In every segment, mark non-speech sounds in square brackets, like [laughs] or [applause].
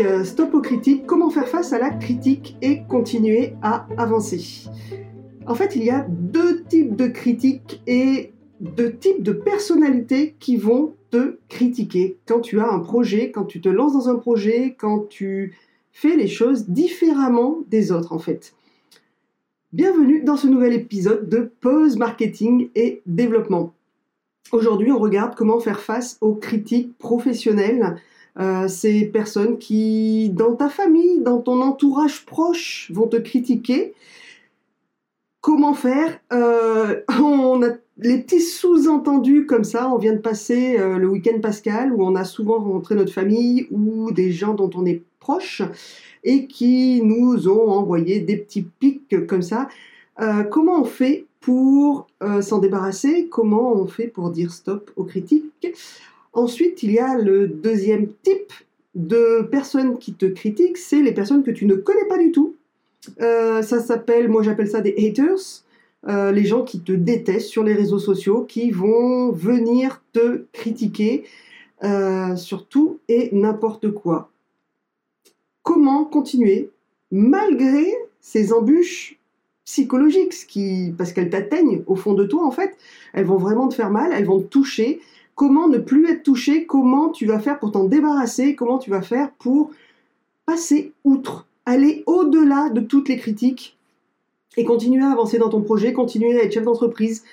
euh, Stop aux critiques, comment faire face à la critique et continuer à avancer. En fait, il y a deux types de critiques et deux types de personnalités qui vont te critiquer quand tu as un projet, quand tu te lances dans un projet, quand tu fais les choses différemment des autres en fait. Bienvenue dans ce nouvel épisode de Pause Marketing et Développement. Aujourd'hui, on regarde comment faire face aux critiques professionnelles euh, ces personnes qui, dans ta famille, dans ton entourage proche, vont te critiquer. Comment faire? Euh, [laughs] On a les petits sous-entendus comme ça. On vient de passer euh, le week-end pascal où on a souvent rencontré notre famille ou des gens dont on est proche et qui nous ont envoyé des petits pics comme ça. comment on fait pour s'en débarrasser? Comment on fait pour dire stop aux critiques? Ensuite, il y a le deuxième type de personnes qui te critiquent, c'est les personnes que tu ne connais pas du tout. Euh, ça s'appelle, moi j'appelle ça des haters, euh, les gens qui te détestent sur les réseaux sociaux, qui vont venir te critiquer euh, sur tout et n'importe quoi. Comment continuer malgré ces embûches psychologiques, qui, parce qu'elles t'atteignent au fond de toi en fait, elles vont vraiment te faire mal, elles vont te toucher, comment ne plus être touché, comment tu vas faire pour t'en débarrasser, comment tu vas faire pour passer outre, aller au-delà de toutes les critiques et continuer à avancer dans ton projet, continuer à être chef d'entreprise,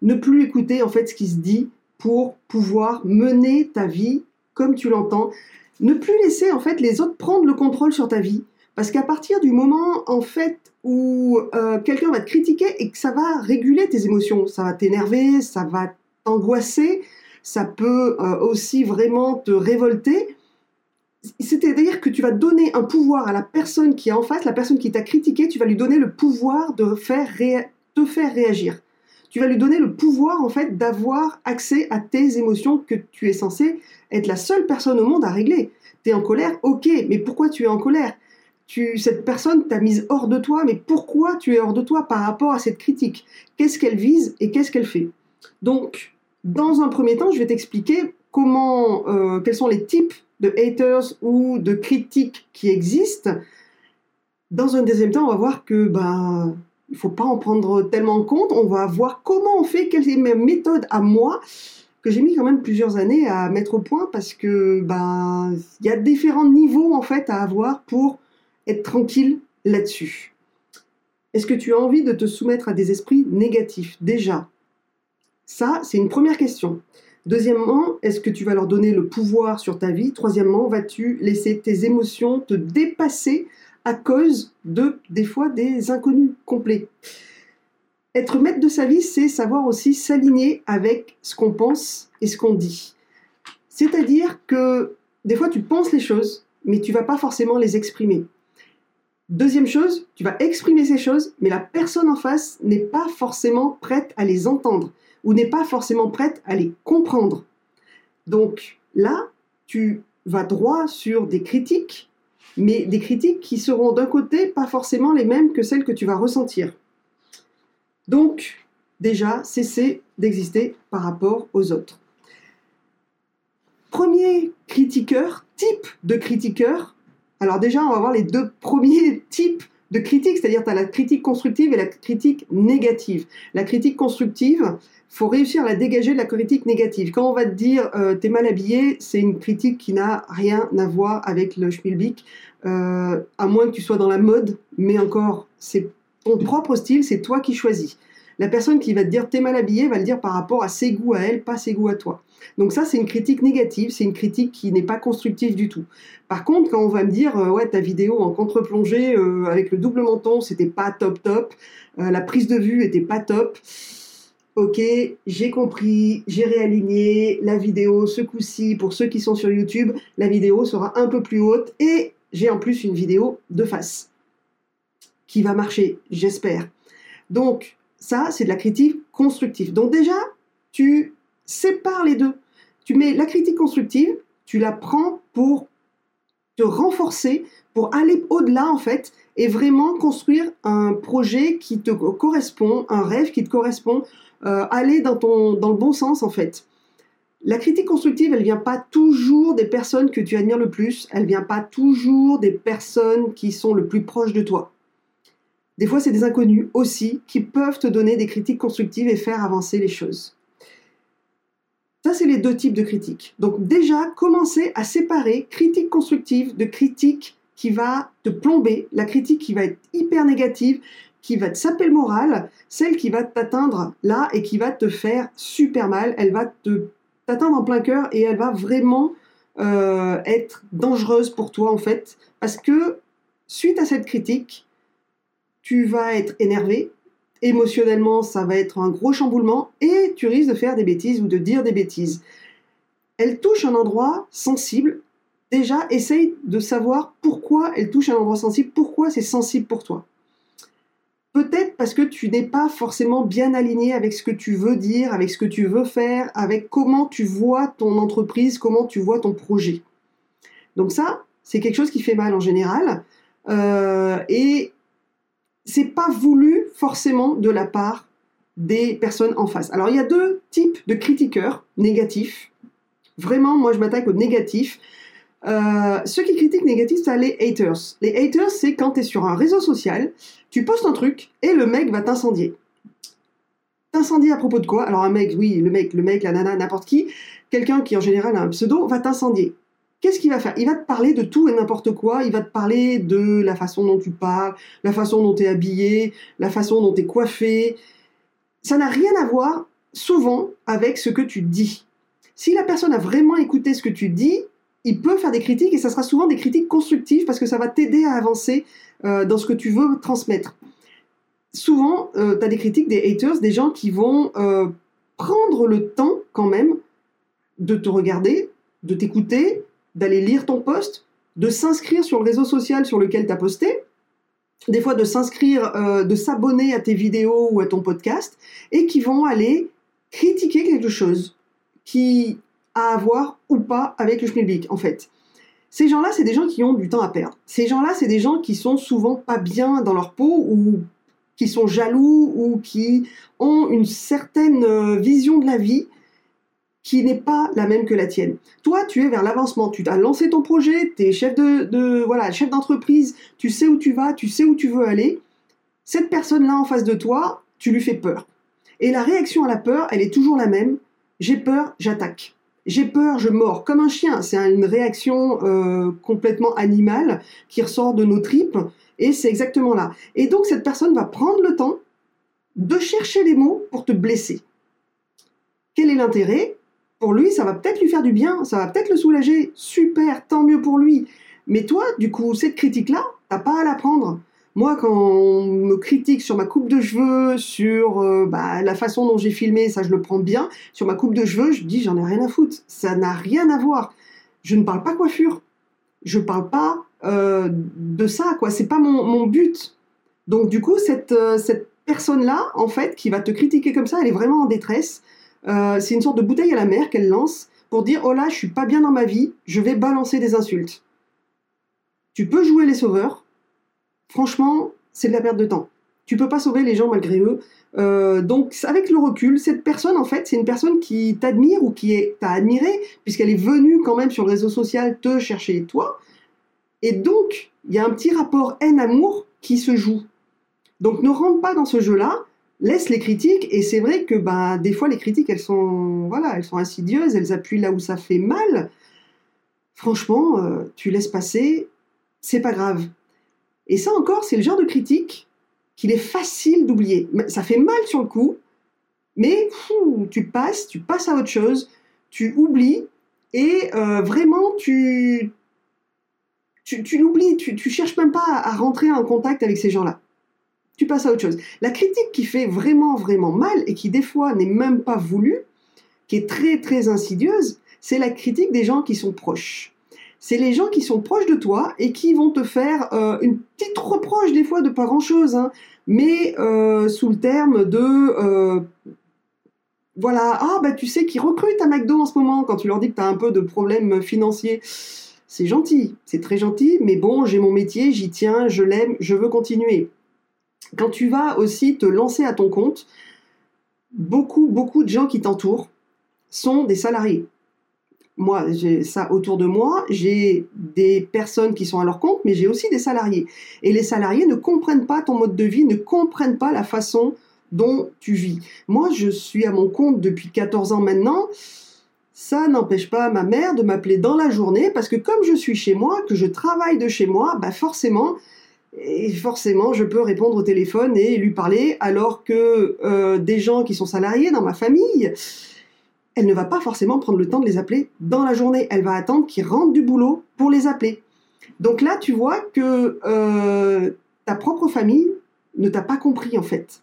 ne plus écouter en fait ce qui se dit pour pouvoir mener ta vie comme tu l'entends, ne plus laisser en fait les autres prendre le contrôle sur ta vie. Parce qu'à partir du moment en fait où euh, quelqu'un va te critiquer et que ça va réguler tes émotions, ça va t'énerver, ça va t'angoisser, ça peut euh, aussi vraiment te révolter. C'est-à-dire que tu vas donner un pouvoir à la personne qui est en face, la personne qui t'a critiqué, tu vas lui donner le pouvoir de faire te faire réagir. Tu vas lui donner le pouvoir en fait d'avoir accès à tes émotions que tu es censé être la seule personne au monde à régler. Tu es en colère, ok, mais pourquoi tu es en colère? Cette personne t'a mise hors de toi, mais pourquoi tu es hors de toi par rapport à cette critique? Qu'est-ce qu'elle vise et qu'est-ce qu'elle fait? Donc, dans un premier temps, je vais t'expliquer comment, euh, quels sont les types de haters ou de critiques qui existent. Dans un deuxième temps, on va voir que ben il faut pas en prendre tellement en compte. On va voir comment on fait, quelle est ma méthode à moi que j'ai mis quand même plusieurs années à mettre au point parce que ben il y a différents niveaux en fait à avoir pour être tranquille là-dessus. Est-ce que tu as envie de te soumettre à des esprits négatifs? Déjà ça, c'est une première question. Deuxièmement, est-ce que tu vas leur donner le pouvoir sur ta vie? Troisièmement, vas-tu laisser tes émotions te dépasser à cause de, des fois, des inconnus complets? Être maître de sa vie, c'est savoir aussi s'aligner avec ce qu'on pense et ce qu'on dit. C'est-à-dire que des fois, tu penses les choses, mais tu vas pas forcément les exprimer. Deuxième chose, tu vas exprimer ces choses, mais la personne en face n'est pas forcément prête à les entendre ou n'est pas forcément prête à les comprendre. Donc là, tu vas droit sur des critiques, mais des critiques qui seront d'un côté pas forcément les mêmes que celles que tu vas ressentir. Donc, déjà, cesser d'exister par rapport aux autres. Premier critiqueur, type de critiqueur. Alors déjà, on va voir les deux premiers [laughs] types de critique, c'est-à-dire tu as la critique constructive et la critique négative. La critique constructive, faut réussir à la dégager de la critique négative. Quand on va te dire euh, t'es mal habillé, c'est une critique qui n'a rien à voir avec le schmilblick, euh, à moins que tu sois dans la mode, mais encore, c'est ton propre style, c'est toi qui choisis. La personne qui va te dire t'es mal habillé va le dire par rapport à ses goûts à elle, pas ses goûts à toi. Donc ça, c'est une critique négative, c'est une critique qui n'est pas constructive du tout. Par contre, quand on va me dire euh, ouais ta vidéo en contre-plongée euh, avec le double menton, c'était pas top top, la prise de vue était pas top. Ok, j'ai compris, j'ai réaligné la vidéo ce coup-ci pour ceux qui sont sur YouTube, la vidéo sera un peu plus haute et j'ai en plus une vidéo de face qui va marcher, j'espère. Donc ça, c'est de la critique constructive. Donc déjà, tu sépares les deux. Tu mets la critique constructive, tu la prends pour te renforcer, pour aller au-delà en fait, et vraiment construire un projet qui te correspond, un rêve qui te correspond, euh, aller dans, ton, le bon sens en fait. La critique constructive, elle vient pas toujours des personnes que tu admires le plus, elle vient pas toujours des personnes qui sont le plus proches de toi. Des fois, c'est des inconnus aussi qui peuvent te donner des critiques constructives et faire avancer les choses. Ça, c'est les deux types de critiques. Donc déjà, commencez à séparer critique constructive de critique qui va te plomber, la critique qui va être hyper négative, qui va te saper le celle qui va t'atteindre là et qui va te faire super mal, elle va te t'atteindre en plein cœur et elle va vraiment euh, être dangereuse pour toi en fait, parce que suite à cette critique, tu vas être énervé, émotionnellement ça va être un gros chamboulement et tu risques de faire des bêtises ou de dire des bêtises. Elle touche un endroit sensible. Déjà, essaye de savoir pourquoi elle touche un endroit sensible, pourquoi c'est sensible pour toi? Peut-être parce que tu n'es pas forcément bien aligné avec ce que tu veux dire, avec ce que tu veux faire, avec comment tu vois ton entreprise, comment tu vois ton projet. Donc ça, c'est quelque chose qui fait mal en général. Euh, et c'est pas voulu forcément de la part des personnes en face. Alors il y a deux types de critiqueurs négatifs. Vraiment, moi je m'attaque aux négatifs. Euh, ceux qui critiquent négatif, c'est les haters. Les haters, c'est quand tu es sur un réseau social, tu postes un truc et le mec va t'incendier. T'incendier à propos de quoi? Alors un mec, oui, le mec, le mec, la nana, n'importe qui, quelqu'un qui en général a un pseudo, va t'incendier. Qu'est-ce qu'il va faire? Il va te parler de tout et n'importe quoi. Il va te parler de la façon dont tu parles, la façon dont tu es habillé, la façon dont tu es coiffé. Ça n'a rien à voir souvent avec ce que tu dis. Si la personne a vraiment écouté ce que tu dis, il peut faire des critiques et ça sera souvent des critiques constructives parce que ça va t'aider à avancer euh, dans ce que tu veux transmettre. Souvent, euh, tu as des critiques, des haters, des gens qui vont euh, prendre le temps quand même de te regarder, de t'écouter, d'aller lire ton post, de s'inscrire sur le réseau social sur lequel tu as posté, des fois de s'inscrire, de s'abonner à tes vidéos ou à ton podcast, et qui vont aller critiquer quelque chose qui à avoir ou pas avec le schmilblick, en fait. Ces gens-là, c'est des gens qui ont du temps à perdre. Ces gens-là, c'est des gens qui sont souvent pas bien dans leur peau ou qui sont jaloux ou qui ont une certaine euh, vision de la vie qui n'est pas la même que la tienne. Toi, tu es vers l'avancement, tu as lancé ton projet, tu es chef de, voilà, chef d'entreprise, tu sais où tu vas, tu sais où tu veux aller. Cette personne-là en face de toi, tu lui fais peur. Et la réaction à la peur, elle est toujours la même. J'ai peur, j'attaque j'ai peur, je mords comme un chien. C'est une réaction euh, complètement animale qui ressort de nos tripes et c'est exactement là. Et donc cette personne va prendre le temps de chercher les mots pour te blesser. Quel est l'intérêt? Pour lui, ça va peut-être lui faire du bien, ça va peut-être le soulager. Super, tant mieux pour lui. Mais toi, du coup, cette critique-là, t'as pas à la prendre. Moi, quand on me critique sur ma coupe de cheveux, sur euh, bah, la façon dont j'ai filmé, ça je le prends bien. Sur ma coupe de cheveux, je dis j'en ai rien à foutre. Ça n'a rien à voir. Je ne parle pas coiffure. Je parle pas euh, de ça, quoi. C'est pas mon, but. Donc du coup, cette, euh, cette personne-là, en fait, qui va te critiquer comme ça, elle est vraiment en détresse. c'est une sorte de bouteille à la mer qu'elle lance pour dire oh là, je suis pas bien dans ma vie, je vais balancer des insultes. Tu peux jouer les sauveurs, franchement, c'est de la perte de temps. Tu peux pas sauver les gens malgré eux. Euh, donc, avec le recul, cette personne, en fait, c'est une personne qui t'admire ou qui t'a admiré, puisqu'elle est venue quand même sur le réseau social te chercher toi. Et donc, il y a un petit rapport haine-amour qui se joue. Donc, ne rentre pas dans ce jeu-là, laisse les critiques. Et c'est vrai que bah, des fois, les critiques, elles sont, voilà, elles sont insidieuses, elles appuient là où ça fait mal. Franchement, euh, tu laisses passer, c'est pas grave. Et ça encore, c'est le genre de critique qu'il est facile d'oublier. Ça fait mal sur le coup, mais tu passes, tu passes à autre chose, tu oublies, et euh, vraiment, tu, tu, l'oublies, tu, tu cherches même pas à rentrer en contact avec ces gens-là. Tu passes à autre chose. La critique qui fait vraiment, vraiment mal, et qui des fois n'est même pas voulue, qui est très, très insidieuse, c'est la critique des gens qui sont proches c'est les gens qui sont proches de toi et qui vont te faire euh, une petite reproche des fois de pas grand-chose, hein, mais euh, sous le terme de euh, voilà, ah bah tu sais qu'ils recrutent à McDo en ce moment quand tu leur dis que tu as un peu de problèmes financiers. C'est gentil, c'est très gentil, mais bon, j'ai mon métier, j'y tiens, je l'aime, je veux continuer. Quand tu vas aussi te lancer à ton compte, beaucoup, beaucoup de gens qui t'entourent sont des salariés moi, j'ai ça autour de moi, j'ai des personnes qui sont à leur compte, mais j'ai aussi des salariés. Et les salariés ne comprennent pas ton mode de vie, ne comprennent pas la façon dont tu vis. Moi, je suis à mon compte depuis 14 ans maintenant. Ça n'empêche pas ma mère de m'appeler dans la journée parce que comme je suis chez moi, que je travaille de chez moi, bah forcément, et forcément, je peux répondre au téléphone et lui parler, alors que euh, des gens qui sont salariés dans ma famille, elle ne va pas forcément prendre le temps de les appeler dans la journée. Elle va attendre qu'ils rentrent du boulot pour les appeler. Donc là, tu vois que euh, ta propre famille ne t'a pas compris en fait.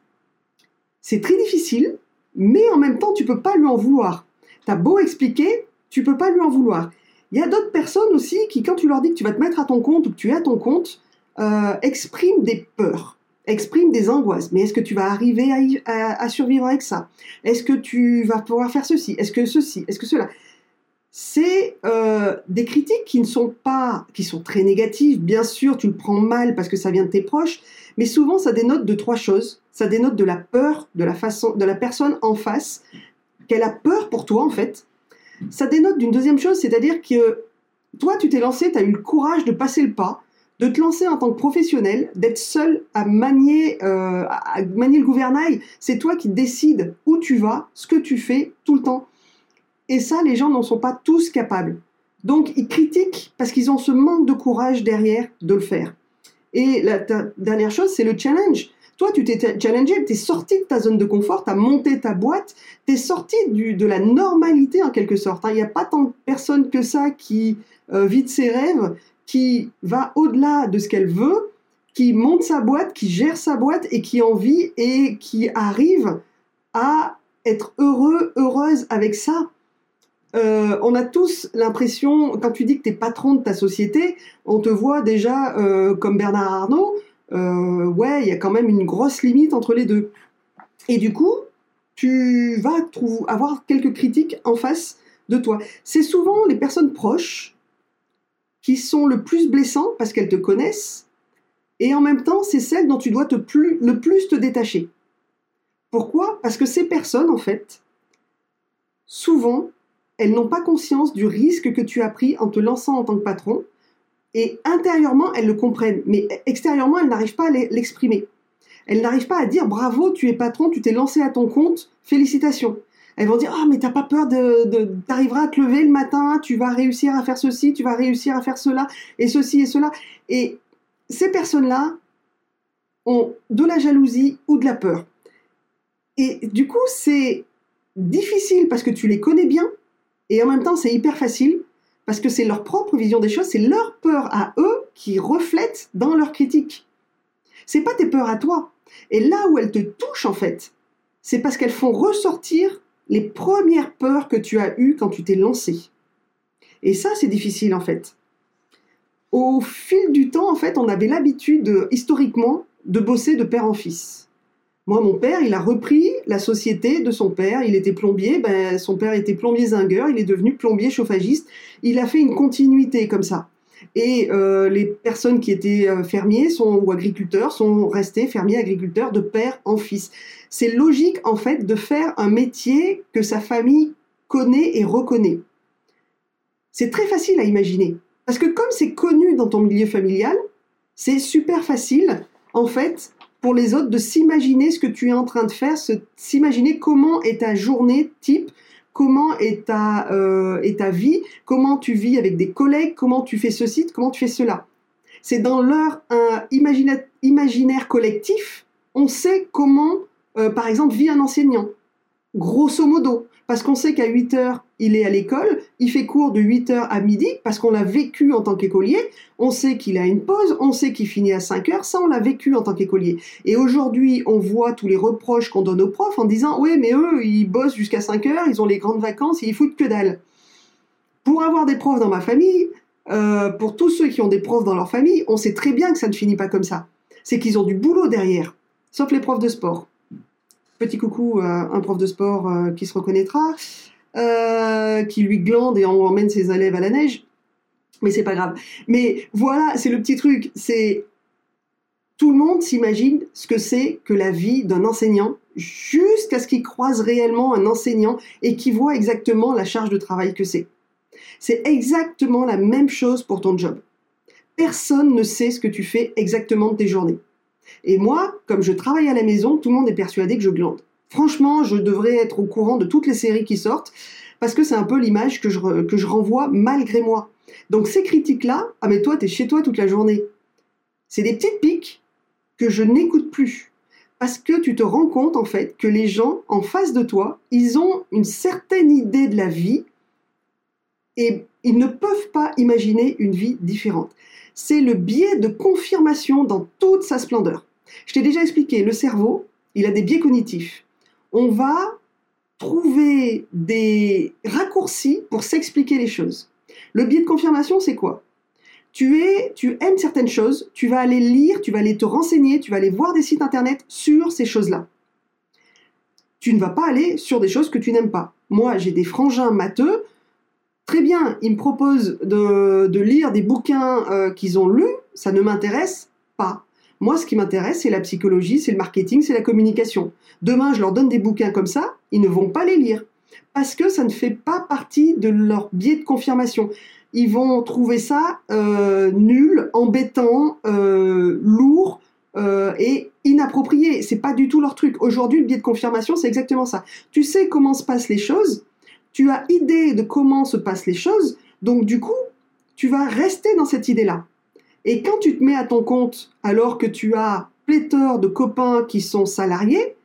C'est très difficile, mais en même temps, tu peux pas lui en vouloir. T'as beau expliquer, tu peux pas lui en vouloir. Il y a d'autres personnes aussi qui, quand tu leur dis que tu vas te mettre à ton compte ou que tu es à ton compte, euh, expriment des peurs, expriment des angoisses. Mais est-ce que tu vas arriver à, survivre avec ça? Est-ce que tu vas pouvoir faire ceci? Est-ce que ceci? Est-ce que cela? C'est euh, des critiques qui ne sont pas, qui sont très négatives. Bien sûr, tu le prends mal parce que ça vient de tes proches, mais souvent ça dénote de trois choses. Ça dénote de la peur de la façon, de la personne en face, qu'elle a peur pour toi en fait. Ça dénote d'une deuxième chose, c'est-à-dire que toi, tu t'es lancé, tu as eu le courage de passer le pas, de te lancer en tant que professionnel, d'être seul à manier, euh, à manier le gouvernail. C'est toi qui décides où tu vas, ce que tu fais tout le temps. Et ça, les gens n'en sont pas tous capables. Donc, ils critiquent parce qu'ils ont ce manque de courage derrière de le faire. Et la dernière chose, c'est le challenge. Toi, tu t'es challengé, tu es sorti de ta zone de confort, tu as monté ta boîte, tu es sorti du, de la normalité en quelque sorte. Hein. Il n'y a pas tant de personnes que ça qui euh, de ses rêves, qui va au-delà de ce qu'elle veut, qui monte sa boîte, qui gère sa boîte et qui en vit et qui arrive à être heureux, heureuse avec ça. Euh, on a tous l'impression, quand tu dis que tu es patron de ta société, on te voit déjà euh, comme Bernard Arnault, euh, ouais, il y a quand même une grosse limite entre les deux. Et du coup, tu vas avoir quelques critiques en face de toi. C'est souvent les personnes proches qui sont le plus blessants parce qu'elles te connaissent, et en même temps, c'est celles dont tu dois le plus te détacher. Pourquoi? Parce que ces personnes, en fait, souvent, elles n'ont pas conscience du risque que tu as pris en te lançant en tant que patron, et intérieurement, elles le comprennent, mais extérieurement, elles n'arrivent pas à l'exprimer. Elles n'arrivent pas à dire bravo, tu es patron, tu t'es lancé à ton compte, félicitations. Elles vont dire ah mais t'as pas peur de, t'arriveras à te lever le matin, tu vas réussir à faire ceci, tu vas réussir à faire cela et ceci et cela. Et ces personnes-là ont de la jalousie ou de la peur. Et du coup c'est difficile parce que tu les connais bien et en même temps c'est hyper facile parce que c'est leur propre vision des choses, c'est leur peur à eux qui reflètent dans leur critique. C'est pas tes peurs à toi. Et là où elles te touchent en fait, c'est parce qu'elles font ressortir les premières peurs que tu as eues quand tu t'es lancé. Et ça, c'est difficile en fait. Au fil du temps, en fait, on avait l'habitude, historiquement, de bosser de père en fils. Moi, mon père, il a repris la société de son père. Il était plombier. Ben, son père était plombier zingueur. Il est devenu plombier chauffagiste. Il a fait une continuité comme ça. Et euh, les personnes qui étaient euh, fermiers sont, ou agriculteurs sont restés fermiers agriculteurs de père en fils. C'est logique en fait de faire un métier que sa famille connaît et reconnaît. C'est très facile à imaginer. Parce que comme c'est connu dans ton milieu familial, c'est super facile en fait pour les autres de s'imaginer ce que tu es en train de faire, s'imaginer comment est ta journée type, comment est ta, euh, est ta vie, comment tu vis avec des collègues, comment tu fais ceci, comment tu fais cela? C'est dans leur imaginaire collectif, on sait comment, euh, par exemple, vit un enseignant. Grosso modo, parce qu'on sait qu'à 8 heures, il est à l'école, il fait cours de 8 heures à midi, parce qu'on l'a vécu en tant qu'écolier, on sait qu'il a une pause, on sait qu'il finit à 5 heures, ça on l'a vécu en tant qu'écolier. Et aujourd'hui, on voit tous les reproches qu'on donne aux profs en disant, oui, mais eux, ils bossent jusqu'à 5 heures, ils ont les grandes vacances, ils foutent que dalle. Pour avoir des profs dans ma famille, euh, pour tous ceux qui ont des profs dans leur famille, on sait très bien que ça ne finit pas comme ça. C'est qu'ils ont du boulot derrière, sauf les profs de sport petit coucou à un prof de sport euh, qui se reconnaîtra, euh, qui lui glande et emmène ses élèves à la neige. Mais c'est pas grave. Mais voilà, c'est le petit truc. C'est tout le monde s'imagine ce que c'est que la vie d'un enseignant jusqu'à ce qu'il croise réellement un enseignant et qu'il voit exactement la charge de travail que c'est. C'est exactement la même chose pour ton job. Personne ne sait ce que tu fais exactement de tes journées. Et moi, comme je travaille à la maison, tout le monde est persuadé que je glande. Franchement, je devrais être au courant de toutes les séries qui sortent, parce que c'est un peu l'image que je, renvoie malgré moi. Donc ces critiques-là, ah mais toi, t'es chez toi toute la journée. C'est des petites piques que je n'écoute plus. Parce que tu te rends compte en fait que les gens en face de toi, ils ont une certaine idée de la vie et ils ne peuvent pas imaginer une vie différente. C'est le biais de confirmation dans toute sa splendeur. Je t'ai déjà expliqué, le cerveau, il a des biais cognitifs. On va trouver des raccourcis pour s'expliquer les choses. Le biais de confirmation, c'est quoi? Tu es, tu aimes certaines choses, tu vas aller lire, tu vas aller te renseigner, tu vas aller voir des sites internet sur ces choses-là. Tu ne vas pas aller sur des choses que tu n'aimes pas. Moi, j'ai des frangins matheux. Très bien, ils me proposent de, lire des bouquins euh, qu'ils ont lus, ça ne m'intéresse pas. Moi, ce qui m'intéresse, c'est la psychologie, c'est le marketing, c'est la communication. Demain, je leur donne des bouquins comme ça, ils ne vont pas les lire parce que ça ne fait pas partie de leur biais de confirmation ils vont trouver ça euh, nul, embêtant, euh, lourd euh, et inapproprié. C'est pas du tout leur truc. Aujourd'hui, le biais de confirmation, c'est exactement ça. Tu sais comment se passent les choses, tu as idée de comment se passent les choses, donc du coup, tu vas rester dans cette idée-là. Et quand tu te mets à ton compte, alors que tu as pléthore de copains qui sont salariés,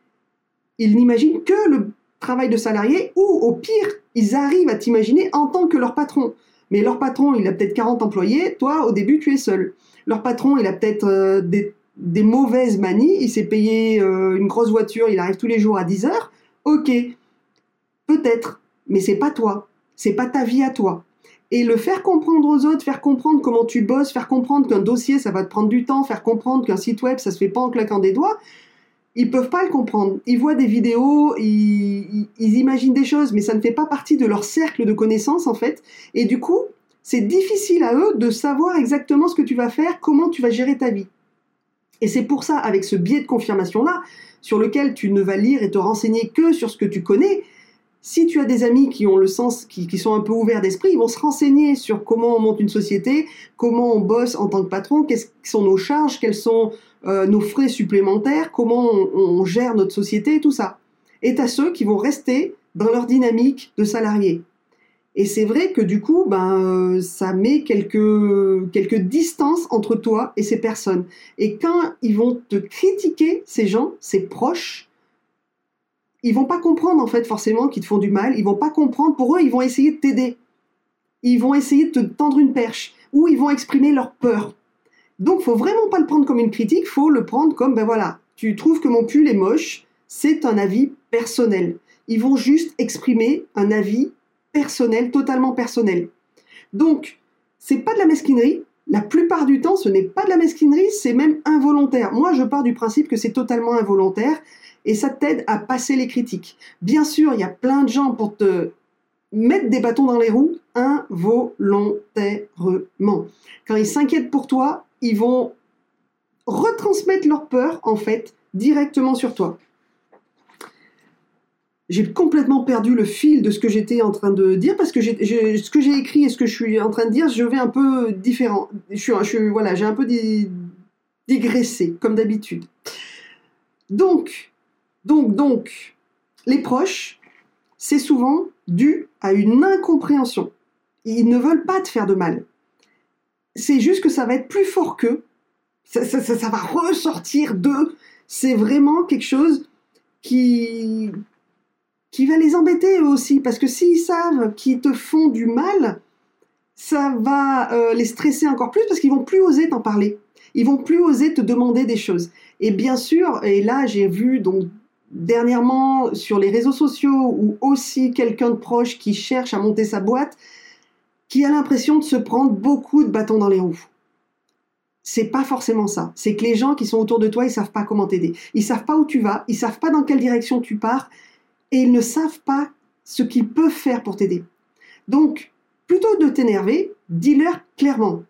ils n'imaginent que le travail de salarié ou au pire, ils arrivent à t'imaginer en tant que leur patron. Mais leur patron, il a peut-être 40 employés, toi, au début, tu es seul. Leur patron, il a peut-être euh, des, mauvaises manies, il s'est payé euh, une grosse voiture, il arrive tous les jours à 10 heures. Ok, peut-être, mais c'est pas toi. C'est pas ta vie à toi. Et le faire comprendre aux autres, faire comprendre comment tu bosses, faire comprendre qu'un dossier, ça va te prendre du temps, faire comprendre qu'un site web, ça se fait pas en claquant des doigts, ils peuvent pas le comprendre. Ils voient des vidéos, ils, imaginent des choses, mais ça ne fait pas partie de leur cercle de connaissances en fait. Et du coup, c'est difficile à eux de savoir exactement ce que tu vas faire, comment tu vas gérer ta vie. Et c'est pour ça, avec ce biais de confirmation-là, sur lequel tu ne vas lire et te renseigner que sur ce que tu connais, si tu as des amis qui ont le sens, qui, sont un peu ouverts d'esprit, ils vont se renseigner sur comment on monte une société, comment on bosse en tant que patron, quelles sont nos charges, quels sont euh, nos frais supplémentaires, comment on, gère notre société tout ça. Et à ceux qui vont rester dans leur dynamique de salariés. Et c'est vrai que du coup, ben, ça met quelques, quelques distances entre toi et ces personnes. Et quand ils vont te critiquer, ces gens, ces proches, ils vont pas comprendre en fait forcément qu'ils te font du mal. Ils vont pas comprendre. Pour eux, ils vont essayer de t'aider. Ils vont essayer de te tendre une perche. Ou ils vont exprimer leur peur. Donc, faut vraiment pas le prendre comme une critique, faut le prendre comme, ben voilà, tu trouves que mon pull est moche, c'est un avis personnel. Ils vont juste exprimer un avis personnel, totalement personnel. Donc, c'est pas de la mesquinerie. La plupart du temps, ce n'est pas de la mesquinerie, c'est même involontaire. Moi, je pars du principe que c'est totalement involontaire et ça t'aide à passer les critiques. Bien sûr, il y a plein de gens pour te mettre des bâtons dans les roues involontairement. Quand ils s'inquiètent pour toi, ils vont retransmettre leur peur, en fait, directement sur toi. J'ai complètement perdu le fil de ce que j'étais en train de dire parce que ce que j'ai écrit et ce que je suis en train de dire, je vais un peu différent. Je suis, voilà, j'ai un peu digressé comme d'habitude. Donc, donc, donc, les proches, c'est souvent dû à une incompréhension. Ils ne veulent pas te faire de mal. C'est juste que ça va être plus fort qu'eux. Ça, va ressortir d'eux. C'est vraiment quelque chose qui, qui va les embêter eux aussi. Parce que s'ils savent qu'ils te font du mal, ça va euh, les stresser encore plus parce qu'ils vont plus oser t'en parler. Ils vont plus oser te demander des choses. Et bien sûr, et là j'ai vu donc dernièrement sur les réseaux sociaux ou aussi quelqu'un de proche qui cherche à monter sa boîte, qui a l'impression de se prendre beaucoup de bâtons dans les roues. C'est pas forcément ça. C'est que les gens qui sont autour de toi, ils savent pas comment t'aider. Ils savent pas où tu vas, ils savent pas dans quelle direction tu pars, et ils ne savent pas ce qu'ils peuvent faire pour t'aider. Donc, plutôt de t'énerver, dis-leur clairement.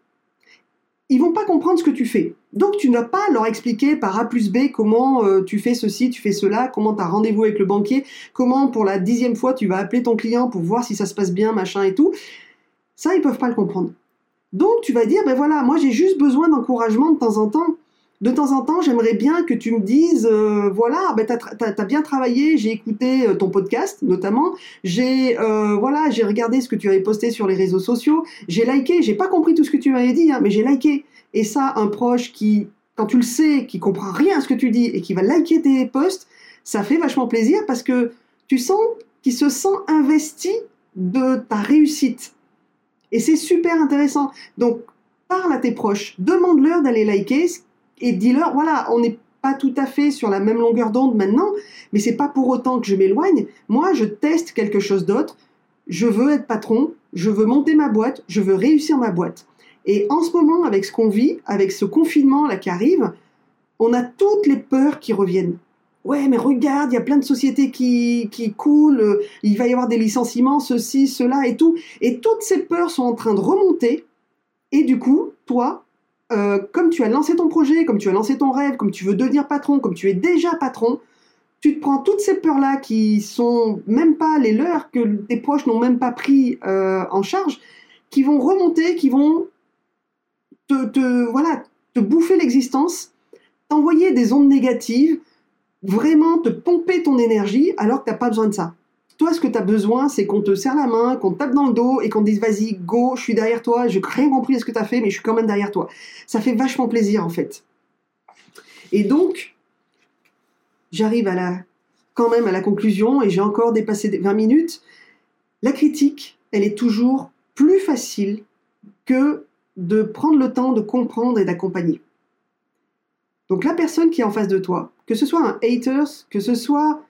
Ils vont pas comprendre ce que tu fais. Donc, tu n'as pas leur expliquer par A plus B comment euh, tu fais ceci, tu fais cela, comment tu as rendez-vous avec le banquier, comment pour la dixième fois tu vas appeler ton client pour voir si ça se passe bien, machin et tout Ça, ils peuvent pas le comprendre. Donc, tu vas dire, ben voilà, moi j'ai juste besoin d'encouragement de temps en temps. De temps en temps, j'aimerais bien que tu me dises, euh, voilà, ben t'as as, bien travaillé, j'ai écouté euh, ton podcast notamment, j'ai euh, voilà, j'ai regardé ce que tu avais posté sur les réseaux sociaux, j'ai liké, j'ai pas compris tout ce que tu m'avais dit, hein, mais j'ai liké. Et ça, un proche qui, quand tu le sais, qui comprend rien à ce que tu dis et qui va liker tes posts, ça fait vachement plaisir parce que tu sens qu'il se sent investi de ta réussite. Et c'est super intéressant. Donc, parle à tes proches, demande-leur d'aller liker et dis-leur, voilà, on n'est pas tout à fait sur la même longueur d'onde maintenant, mais c'est pas pour autant que je m'éloigne. Moi, je teste quelque chose d'autre. Je veux être patron, je veux monter ma boîte, je veux réussir ma boîte. Et en ce moment, avec ce qu'on vit, avec ce confinement là qui arrive, on a toutes les peurs qui reviennent. Ouais, mais regarde, il y a plein de sociétés qui, qui coulent, il va y avoir des licenciements, ceci, cela et tout. Et toutes ces peurs sont en train de remonter. Et du coup, toi, euh, comme tu as lancé ton projet, comme tu as lancé ton rêve, comme tu veux devenir patron, comme tu es déjà patron, tu te prends toutes ces peurs-là qui sont même pas les leurs, que tes proches n'ont même pas pris euh, en charge, qui vont remonter, qui vont te, te voilà, te bouffer l'existence, t'envoyer des ondes négatives, vraiment te pomper ton énergie alors que tu n'as pas besoin de ça. Toi, ce que tu as besoin, c'est qu'on te serre la main, qu'on te tape dans le dos et qu'on te dise vas-y, go, je suis derrière toi, je n'ai rien compris à ce que tu as fait, mais je suis quand même derrière toi. Ça fait vachement plaisir en fait. Et donc, j'arrive à la, quand même à la conclusion et j'ai encore dépassé 20 minutes. La critique, elle est toujours plus facile que de prendre le temps de comprendre et d'accompagner. Donc la personne qui est en face de toi, que ce soit un haters, que ce soit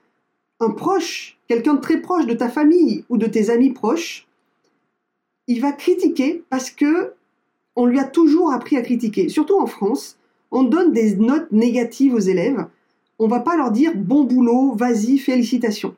un proche, quelqu'un de très proche de ta famille ou de tes amis proches, il va critiquer parce que on lui a toujours appris à critiquer. Surtout en France, on donne des notes négatives aux élèves. On va pas leur dire bon boulot, vas-y, félicitations.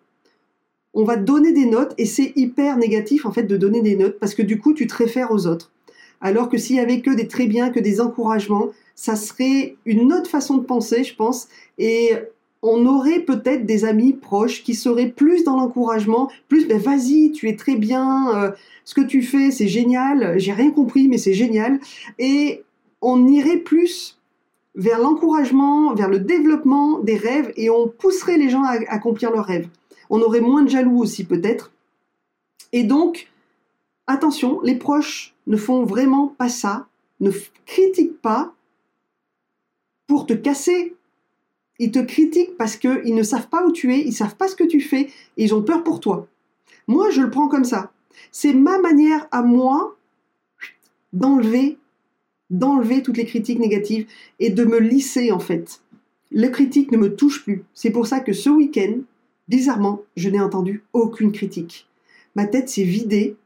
On va donner des notes et c'est hyper négatif en fait de donner des notes parce que du coup tu te réfères aux autres. Alors que s'il y avait que des très bien, que des encouragements, ça serait une autre façon de penser, je pense, et on aurait peut-être des amis proches qui seraient plus dans l'encouragement, plus ben vas-y, tu es très bien, euh, ce que tu fais, c'est génial, j'ai rien compris, mais c'est génial, et on irait plus vers l'encouragement, vers le développement des rêves, et on pousserait les gens à accomplir leurs rêves. On aurait moins de jaloux aussi peut-être. Et donc, attention, les proches ne font vraiment pas ça, ne critiquent pas pour te casser. Ils te critiquent parce qu'ils ne savent pas où tu es, ils savent pas ce que tu fais, et ils ont peur pour toi. Moi, je le prends comme ça. C'est ma manière à moi d'enlever d'enlever toutes les critiques négatives et de me lisser en fait. Les critiques ne me touchent plus. C'est pour ça que ce week-end, bizarrement, je n'ai entendu aucune critique. Ma tête s'est vidée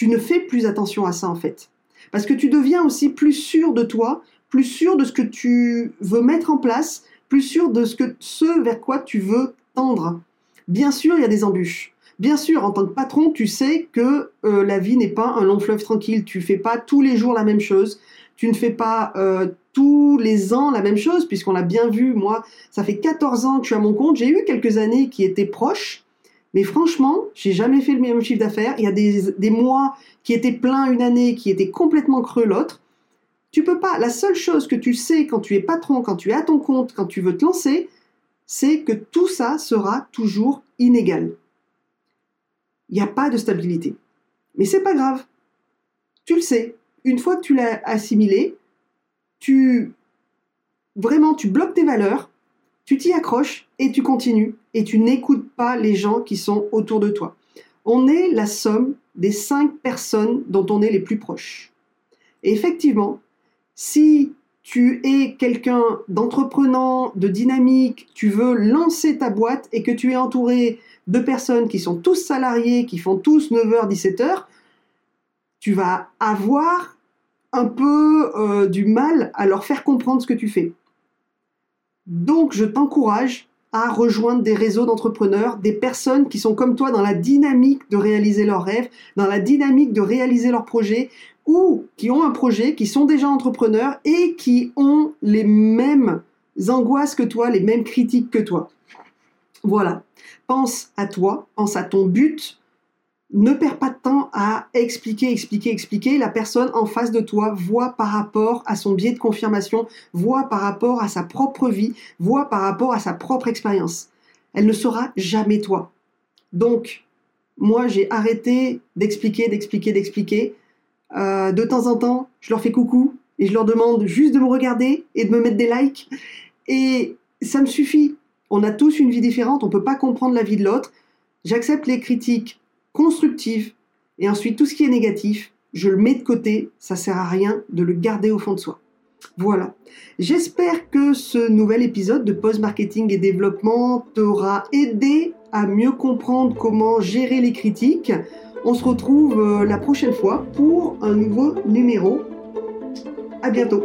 tu ne fais plus attention à ça en fait. Parce que tu deviens aussi plus sûr de toi, plus sûr de ce que tu veux mettre en place, plus sûr de ce, que, ce vers quoi tu veux tendre. Bien sûr, il y a des embûches. Bien sûr, en tant que patron, tu sais que euh, la vie n'est pas un long fleuve tranquille. Tu fais pas tous les jours la même chose. Tu ne fais pas euh, tous les ans la même chose, puisqu'on l'a bien vu. Moi, ça fait 14 ans que je suis à mon compte. J'ai eu quelques années qui étaient proches, mais franchement, j'ai jamais fait le même chiffre d'affaires. Il y a des, mois qui étaient pleins une année, qui étaient complètement creux l'autre. Tu peux pas. La seule chose que tu sais quand tu es patron, quand tu es à ton compte, quand tu veux te lancer, c'est que tout ça sera toujours inégal. Il n'y a pas de stabilité. Mais c'est pas grave. Tu le sais. Une fois que tu l'as assimilé, tu vraiment tu bloques tes valeurs tu t'y accroches et tu continues et tu n'écoutes pas les gens qui sont autour de toi. On est la somme des cinq personnes dont on est les plus proches. Et effectivement, si tu es quelqu'un d'entreprenant, de dynamique, tu veux lancer ta boîte et que tu es entouré de personnes qui sont tous salariés, qui font tous 9h, 17h, tu vas avoir un peu euh, du mal à leur faire comprendre ce que tu fais. Donc, je t'encourage à rejoindre des réseaux d'entrepreneurs, des personnes qui sont comme toi dans la dynamique de réaliser leurs rêves, dans la dynamique de réaliser leurs projets, ou qui ont un projet, qui sont déjà entrepreneurs et qui ont les mêmes angoisses que toi, les mêmes critiques que toi. Voilà. Pense à toi, pense à ton but, ne perds pas de temps à expliquer, expliquer, expliquer. La personne en face de toi voit par rapport à son biais de confirmation, voit par rapport à sa propre vie, voit par rapport à sa propre expérience. Elle ne sera jamais toi. Donc, moi, j'ai arrêté d'expliquer, d'expliquer, d'expliquer. Euh, de temps en temps, je leur fais coucou et je leur demande juste de me regarder et de me mettre des likes. Et ça me suffit. On a tous une vie différente, on ne peut pas comprendre la vie de l'autre. J'accepte les critiques constructive, et ensuite tout ce qui est négatif, je le mets de côté, ça sert à rien de le garder au fond de soi. Voilà. J'espère que ce nouvel épisode de Post Marketing et Développement t'aura aidé à mieux comprendre comment gérer les critiques. On se retrouve euh, la prochaine fois pour un nouveau numéro. À bientôt.